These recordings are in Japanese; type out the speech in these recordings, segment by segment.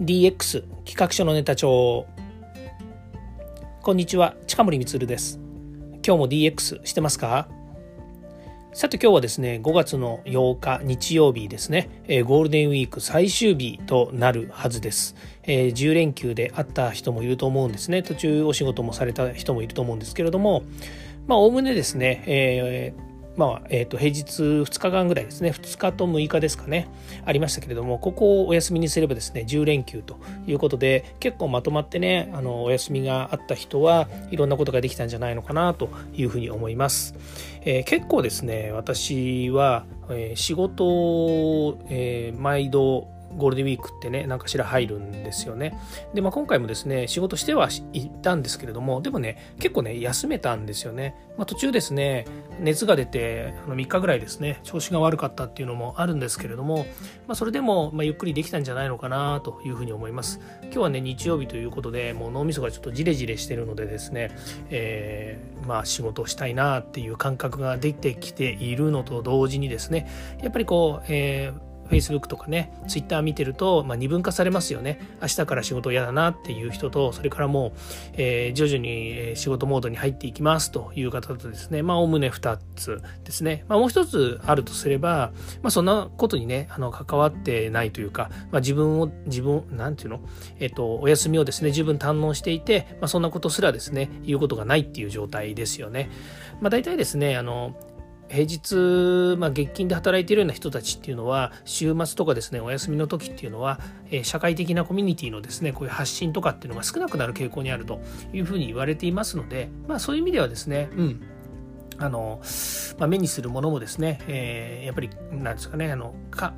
DX 企画書のネタ帳。こんにちは近森光です。今日も DX してますか？さて今日はですね5月の8日日曜日ですね、え、ゴールデンウィーク最終日となるはずです、え、10連休であった人もいると思うんですね。途中お仕事もされた人もいると思うんですけれどもまあおおむねですね、えーまあえー、と平日2日間ぐらいですね。2日と6日ですかね。ありましたけれどもここをお休みにすればですね10連休ということで結構まとまってねあのお休みがあった人はいろんなことができたんじゃないのかなというふうに思います、えー、結構ですね私は、えー、仕事を、えー、毎度ゴールデンウィークってね何かしら入るんですよね。で、まあ、今回もですね仕事しては行ったんですけれどもでもね結構ね休めたんですよね、まあ、途中ですね熱が出てあの3日ぐらいですね調子が悪かったっていうのもあるんですけれども、まあ、それでもまゆっくりできたんじゃないのかなというふうに思います。今日はね日曜日ということでもう脳みそがちょっとジレジレしてるのでですね、えー、まあ仕事をしたいなっていう感覚ができてきているのと同時にですねやっぱりこう、えー Facebook とかね Twitter 見てると、まあ、二分化されますよね。明日から仕事嫌だなっていう人とそれからもう、えー、徐々に仕事モードに入っていきますという方とですね。まあおむね2つですね、まあ、もう一つあるとすれば、まあ、そんなことにねあの関わってないというか、まあ、自分を自分なんていうの？えっ、とお休みをですね十分堪能していて、まあ、そんなことすらですね言うことがないっていう状態ですよね。まあ、大体ですねあの平日、まあ、月金で働いているような人たちっていうのは週末とかですねお休みの時っていうのは、えー、社会的なコミュニティのですねこういう発信とかっていうのが少なくなる傾向にあるというふうに言われていますので、まあ、そういう意味ではですね、うん。あの、まあ、目にするものもですね、えー、やっぱりなんですかねあのか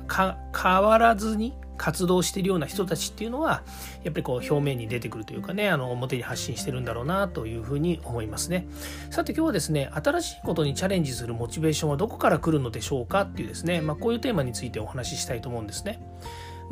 変わらずに活動してるような人たちっていうのはやっぱりこう表面に出てくるというかねあの表に発信してるんだろうなというふうに思いますね。さて今日はですね新しいことにチャレンジするモチベーションはどこから来るのでしょうかっていうですね、まあ、こういうテーマについてお話ししたいと思うんですね。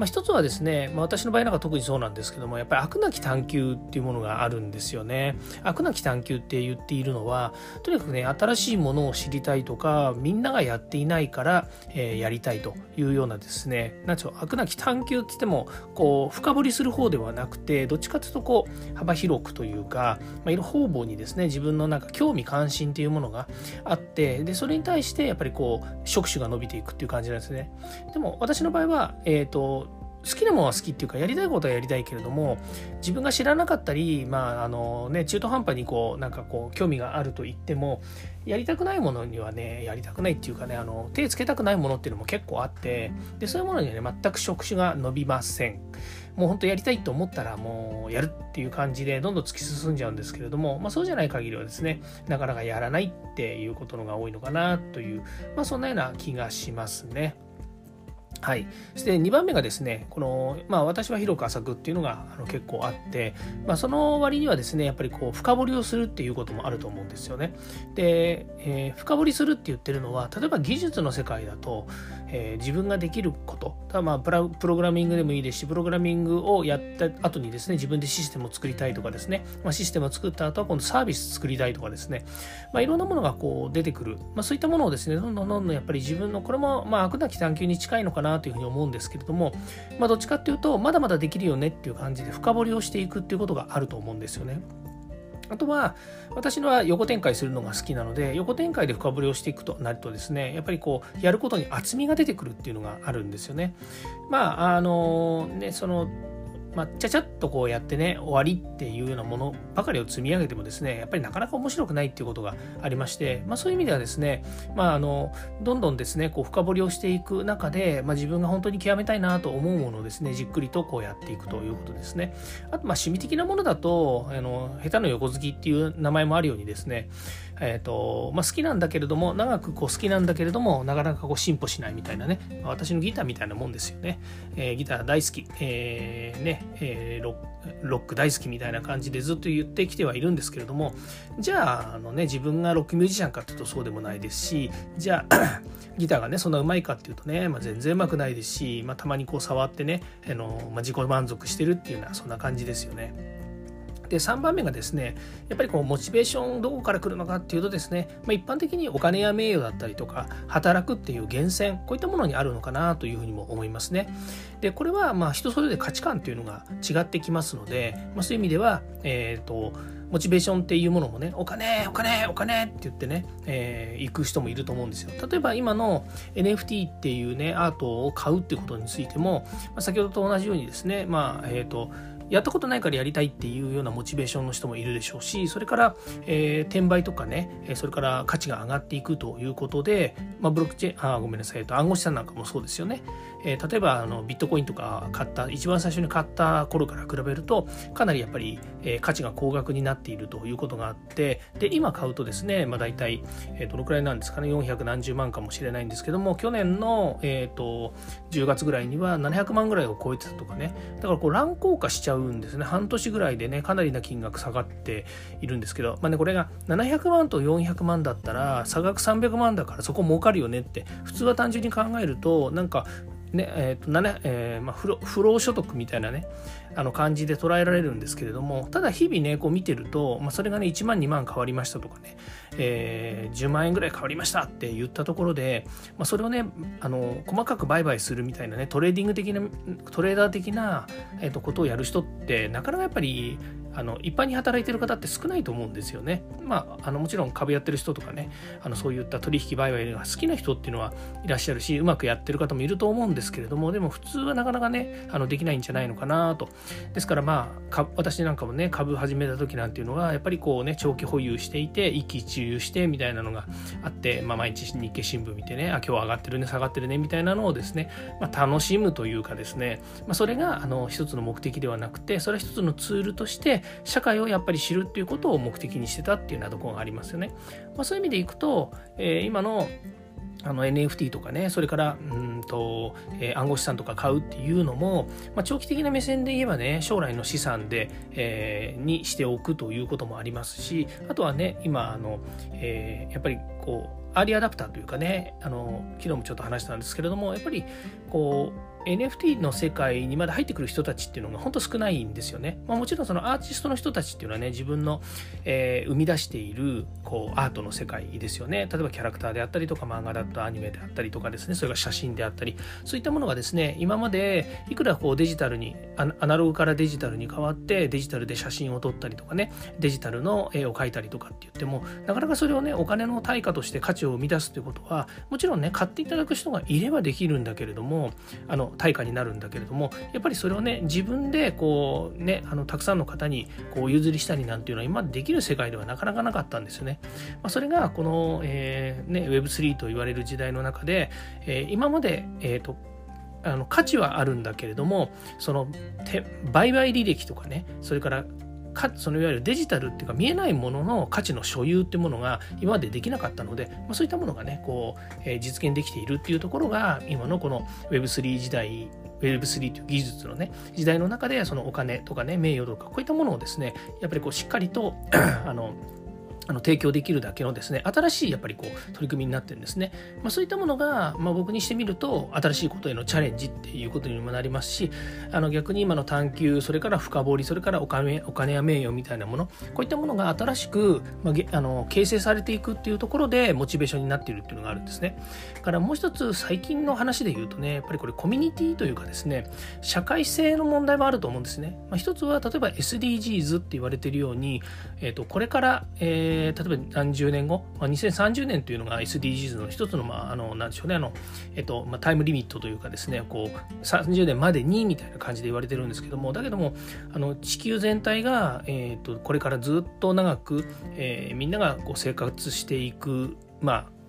まあ、一つはですね、まあ、私の場合なんか特にそうなんですけどもやっぱり悪なき探求っていうものがあるんですよね。悪なき探求って言っているのはとにかくね新しいものを知りたいとかみんながやっていないから、えー、やりたいというようなですねなんちゅう悪なき探求って言ってもこう深掘りする方ではなくてどっちかというとこう幅広くというか、まあ、いろ方々にですね自分のなんか興味関心っていうものがあってでそれに対してやっぱりこう触手が伸びていくっていう感じなんですね。でも私の場合はえっ、ー、と好きなものは好きっていうかやりたいことはやりたいけれども自分が知らなかったりまああのね中途半端にこうなんかこう興味があると言ってもやりたくないものにはねやりたくないっていうかねあの手つけたくないものっていうのも結構あってでそういうものにはね全く触手が伸びませんもう本当やりたいと思ったらもうやるっていう感じでどんどん突き進んじゃうんですけれども、まあ、そうじゃない限りはですねなかなかやらないっていうことのが多いのかなという、まあ、そんなような気がしますね。はい、そして2番目がですねこの、まあ、私は広く浅くっていうのがあの結構あって、まあ、その割にはですねやっぱりこう深掘りをするっていうこともあると思うんですよね。で、えー、深掘りするって言ってるのは例えば技術の世界だと、えー、自分ができることたまあプログラミングでもいいですしプログラミングをやった後にですね自分でシステムを作りたいとかですね、まあ、システムを作った後は今度サービス作りたいとかですね、まあ、いろんなものがこう出てくる、まあ、そういったものをですねどんどんどんどんやっぱり自分のこれもまあ悪なき探求に近いのかななというふうに思うんですけれども、まあ、どっちかっていうとまだまだできるよねっていう感じで深掘りをしていくっていうことがあると思うんですよね。あとは、私のは横展開するのが好きなので、横展開で深掘りをしていくとなるとですね、やっぱりこう、やることに厚みが出てくるっていうのがあるんですよね。まあ、あの、ね、その、まあ、ちゃちゃっとこうやってね、終わりっていうようなものばかりを積み上げてもですね、やっぱりなかなか面白くないっていうことがありまして、まあそういう意味ではですね、まああの、どんどんですね、こう深掘りをしていく中で、まあ自分が本当に極めたいなと思うものをですね、じっくりとこうやっていくということですね。あと、まあ趣味的なものだと、あの、下手の横好きっていう名前もあるようにですね、え、ー、と、まあ好きなんだけれども、長くこう好きなんだけれども、なかなかこう進歩しないみたいなね、私のギターみたいなもんですよね。えー、ギター大好き、えー、ね、えー、ロッロック大好きみたいな感じでずっと言ってきてはいるんですけれどもじゃああの、ね、自分がロックミュージシャンかっていうとそうでもないですしじゃあ ギターがねそんなうまいかっていうとね、まあ、全然うまくないですし、まあ、たまにこう触ってねあの、まあ、自己満足してるっていうようなそんな感じですよね。で3番目がですねやっぱりこうモチベーションどこから来るのかっていうとですね、まあ、一般的にお金や名誉だったりとか働くっていう源泉こういったものにあるのかなというふうにも思いますね。でこれはまあ人それぞれ価値観っていうのが違ってきますので、まあ、そういう意味では、えーとモチベーションっていうものもねお金お金お金って言ってね、えー、行く人もいると思うんですよ例えば今の NFT っていうねアートを買うってことについても、まあ、先ほどと同じようにですねまあえっ、ー、とやったことないからやりたいっていうようなモチベーションの人もいるでしょうしそれから、えー、転売とかねそれから価値が上がっていくということで、まあ、ブロックチェーンあごめんなさい暗号資産なんかもそうですよね、えー、例えばあのビットコインとか買った一番最初に買った頃から比べるとかなりやっぱり、えー、価値が高額になっているということがあってで今買うとですね、まあ、大体、えー、どのくらいなんですかね400何十万かもしれないんですけども去年の、えーと、10月ぐらいには700万ぐらいを超えてたとかね。だからこう乱高下しちゃううんですね。半年ぐらいでねかなりな金額下がっているんですけど、まあね、これが700万と400万だったら差額300万だからそこ儲かるよねって普通は単純に考えるとなんかねえーとなえーまあ、不労所得みたいなねあの感じで捉えられるんですけれどもただ日々ねこう見てると、まあ、それがね1万2万変わりましたとかね、えー、10万円ぐらい変わりましたって言ったところで、まあ、それをねあの細かく売買するみたいなねトレーディング的なトレーダー的な、えー、とことをやる人ってなかなかやっぱりあの一般に働いてる方って少ないと思うんですよね。まあ、あのもちろん株やってる人とかねあのそういった取引売買が好きな人っていうのはいらっしゃるしうまくやってる方もいると思うんですけれどもでも普通はなかなかねあのできないんじゃないのかなと。ですからまあ私なんかもね株始めた時なんていうのはやっぱりこうね長期保有していて一喜一憂してみたいなのがあって、まあ、毎日日経新聞見てねあ今日は上がってるね下がってるねみたいなのをですね、まあ、楽しむというかですね、まあ、それがあの一つの目的ではなくてそれは一つのツールとして社会をやっぱり知るっていうことを目的にしてたっていうようなところがありますよね。まあ、そういう意味でいくと、えー、今のあの NFT とかね、それからうんと、えー、暗号資産とか買うっていうのも、まあ、長期的な目線で言えばね、将来の資産で、えー、にしておくということもありますし、あとはね、今、あの、えー、やっぱりこう、アーリーアダプターというかね、あの、昨日もちょっと話したんですけれども、やっぱりこう、NFT の世界にまだ入ってくる人たちっていうのが本当少ないんですよね。まあ、もちろんそのアーティストの人たちっていうのはね、自分の、えー、生み出しているこうアートの世界ですよね。例えばキャラクターであったりとか漫画だとアニメであったりとかですね、それが写真であったり、そういったものがですね、今までいくらこうデジタルに、アナログからデジタルに変わってデジタルで写真を撮ったりとかね、デジタルの絵を描いたりとかって言っても、なかなかそれをね、お金の対価として価値を生み出すということは、もちろんね、買っていただく人がいればできるんだけれども、あの、対価になるんだけれどもやっぱりそれをね自分でこうねあのたくさんの方にこう譲りしたりなんていうのは今でできる世界ではなかなかなかったんですよね。まあ、それがこの、えーね、Web3 と言われる時代の中で、えー、今まで、えーとあの価値はあるんだけれどもその売買履歴とかねそれからかそのいわゆるデジタルっていうか見えないものの価値の所有っていうものが今までできなかったので、まあ、そういったものがねこう、えー、実現できているっていうところが今のこの Web3 時代 Web3 という技術のね、時代の中で、そのお金とかね、名誉とか、こういったものをですね、やっぱりこう、しっかりと あの、あの提供できるだけのですね新しいやっぱりこう取り組みになってるんですね、まあ、そういったものが、まあ、僕にしてみると新しいことへのチャレンジっていうことにもなりますしあの逆に今の探求それから深掘りそれからお金お金や名誉みたいなものこういったものが新しく、まあ、あの形成されていくっていうところでモチベーションになっているっていうのがあるんですね。からもう一つ最近の話で言うとねやっぱりこれコミュニティというかですね社会性の問題もあると思うんですね、まあ、一つは例えば SDGs って言われているように、えー、とこれから、えー、例えば何十年後、まあ、2030年というのが SDGs の一つの、まあ、あの、なんでしょうね、あの、えっと、まあ、タイムリミットというかですね、こう、30年までにみたいな感じで言われてるんですけども、だけども、あの、地球全体が、えっと、これからずっと長く、えー、みんながこう生活していく、まあ、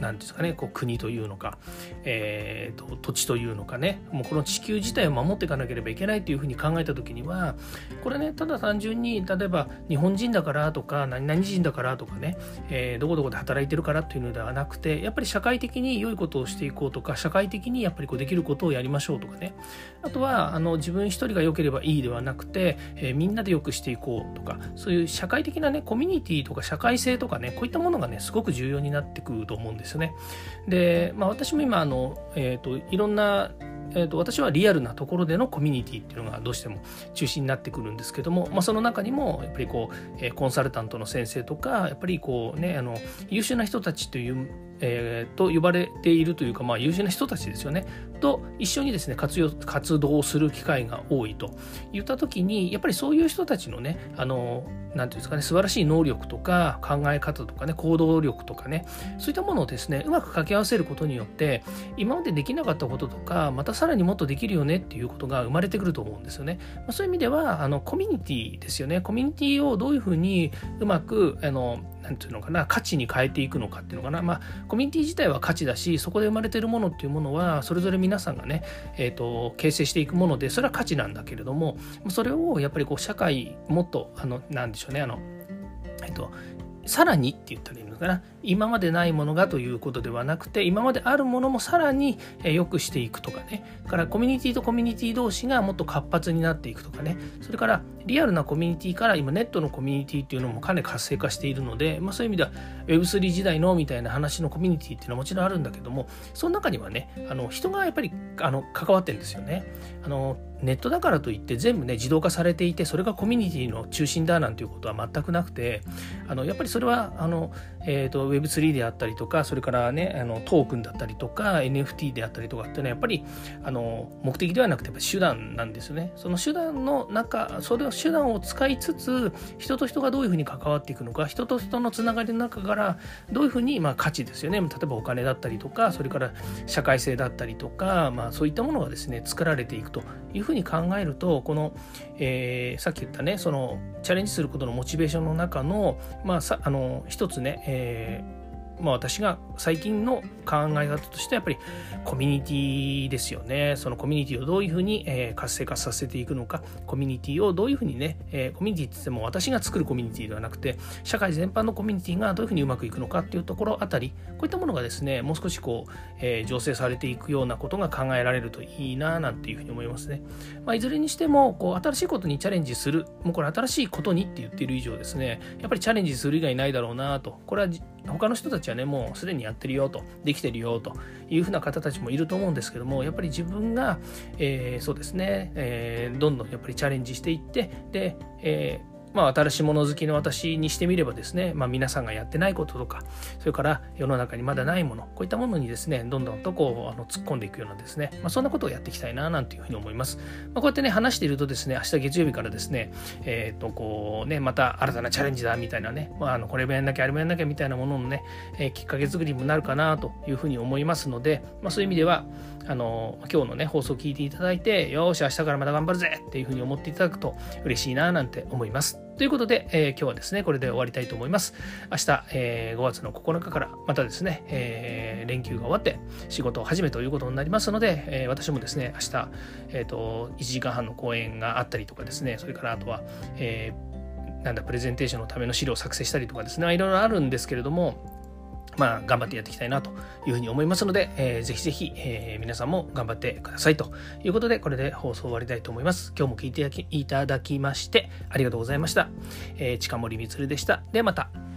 何ですかねこう国というのか、えーと、土地というのかねもうこの地球自体を守っていかなければいけないというふうに考えた時にはこれねただ単純に例えば日本人だからとか何々人だからとかね、えー、どこどこで働いてるからというのではなくてやっぱり社会的に良いことをしていこうとか社会的にやっぱりこうできることをやりましょうとかね。あとはあの自分一人が良ければいいではなくて、えー、みんなで良くしていこうとかそういう社会的なねコミュニティとか社会性とかねこういったものがねすごく重要になってくると思うんですですよね。で、まあ、私も今あの、えーと、いろんなえーと、私はリアルなところでのコミュニティっていうのがどうしても中心になってくるんですけども、まあ、その中にもやっぱりこう、えー、コンサルタントの先生とかやっぱりこうねあの優秀な人たちというえー、と呼ばれているというか、まあ、優秀な人たちですよね。と一緒にですね活用活動する機会が多いといった時にやっぱりそういう人たちのねあの何ていうんですかね素晴らしい能力とか考え方とかね行動力とかねそういったものをですねうまく掛け合わせることによって今までできなかったこととかまたさらにもっとできるよねっていうことが生まれてくると思うんですよね、まあ、そういう意味ではあのコミュニティですよね。コミュニティをどういうふうにうまくあの何て言うのかな価値に変えていくのかっていうのかな。まあコミュニティ自体は価値だしそこで生まれてるものっていうものはそれぞれ皆さんがね、えーと、形成していくものでそれは価値なんだけれどもそれをやっぱりこう社会もっとあの何でしょうねあのえっとさらにって言ったらいいのかな。今までないものがということではなくて今まであるものもさらに良くしていくとかね。からコミュニティとコミュニティ同士がもっと活発になっていくとかね。それからリアルなコミュニティから今ネットのコミュニティっていうのもかなり活性化しているので、まあ、そういう意味では Web3 時代のみたいな話のコミュニティっていうのはもちろんあるんだけどもその中にはねあの人がやっぱりあの関わってるんですよね。あのネットだからといって全部ね自動化されていてそれがコミュニティの中心だなんていうことは全くなくてあのやっぱりそれはあの、えーと、Web3 であったりとかそれからねあのトークンだったりとか NFT であったりとかっていうのはやっぱりあの目的ではなくてやっぱ手段なんですよね。その手段の中それを手段を使いつつ人と人がどういうふうに関わっていくのか人と人のつながりの中からどういうふうに、まあ、価値ですよね。例えばお金だったりとかそれから社会性だったりとか、まあ、そういったものがですね作られていくというふうふうに考えるとこの、えー、さっき言ったねそのチャレンジすることのモチベーションの中の,、まあ、さあの一つね、えーまあ、私が最近の考え方としてやっぱりコミュニティですよね。そのコミュニティをどういうふうに、え、活性化させていくのか。コミュニティをどういうふうにね、え、コミュニティって言っても私が作るコミュニティではなくて社会全般のコミュニティがどういうふうにうまくいくのかっていうところあたりこういったものがですねもう少しこう、えー、醸成されていくようなことが考えられるといいななんていうふうに思いますね、まあ、いずれにしてもこう新しいことにチャレンジするもうこれ新しいことにって言っている以上ですねやっぱりチャレンジする以外ないだろうなと。これは他の人たちはねもうすでにやってるよとできてるよというふうな方たちもいると思うんですけどもやっぱり自分が、えー、そうですね、えー、どんどんやっぱりチャレンジしていってで、えーまあ、新しいもの好きの私にしてみればですね、まあ、皆さんがやってないこととかそれから世の中にまだないものこういったものにですねどんどんとこうあの突っ込んでいくようなですね、まあ、そんなことをやっていきたいななんていうふうに思います、まあ、こうやってね話しているとですね明日月曜日からですねえっ、とこうねまた新たなチャレンジだみたいなね、まあ、あのこれもやんなきゃあれもやんなきゃみたいなもののね、えー、きっかけ作りにもなるかなというふうに思いますので、まあ、そういう意味ではあの今日のね放送を聞いていただいてよし明日からまた頑張るぜっていうふうに思っていただくと嬉しいななんて思います。ということで、えー、今日はですね、これで終わりたいと思います。明日、えー、5月の9日からまたですね、えー、連休が終わって仕事を始めということになりますので、えー、私もですね、明日、えーと、1時間半の講演があったりとかですね、それからあとは、えー、なんだ、プレゼンテーションのための資料を作成したりとかですね、いろいろあるんですけれども、まあ、頑張ってやっていきたいなというふうに思いますので、えー、ぜひぜひ、えー、皆さんも頑張ってくださいということで、これで放送終わりたいと思います。今日も聞いていただきまして、ありがとうございました。えー、近森光でした。ではまた。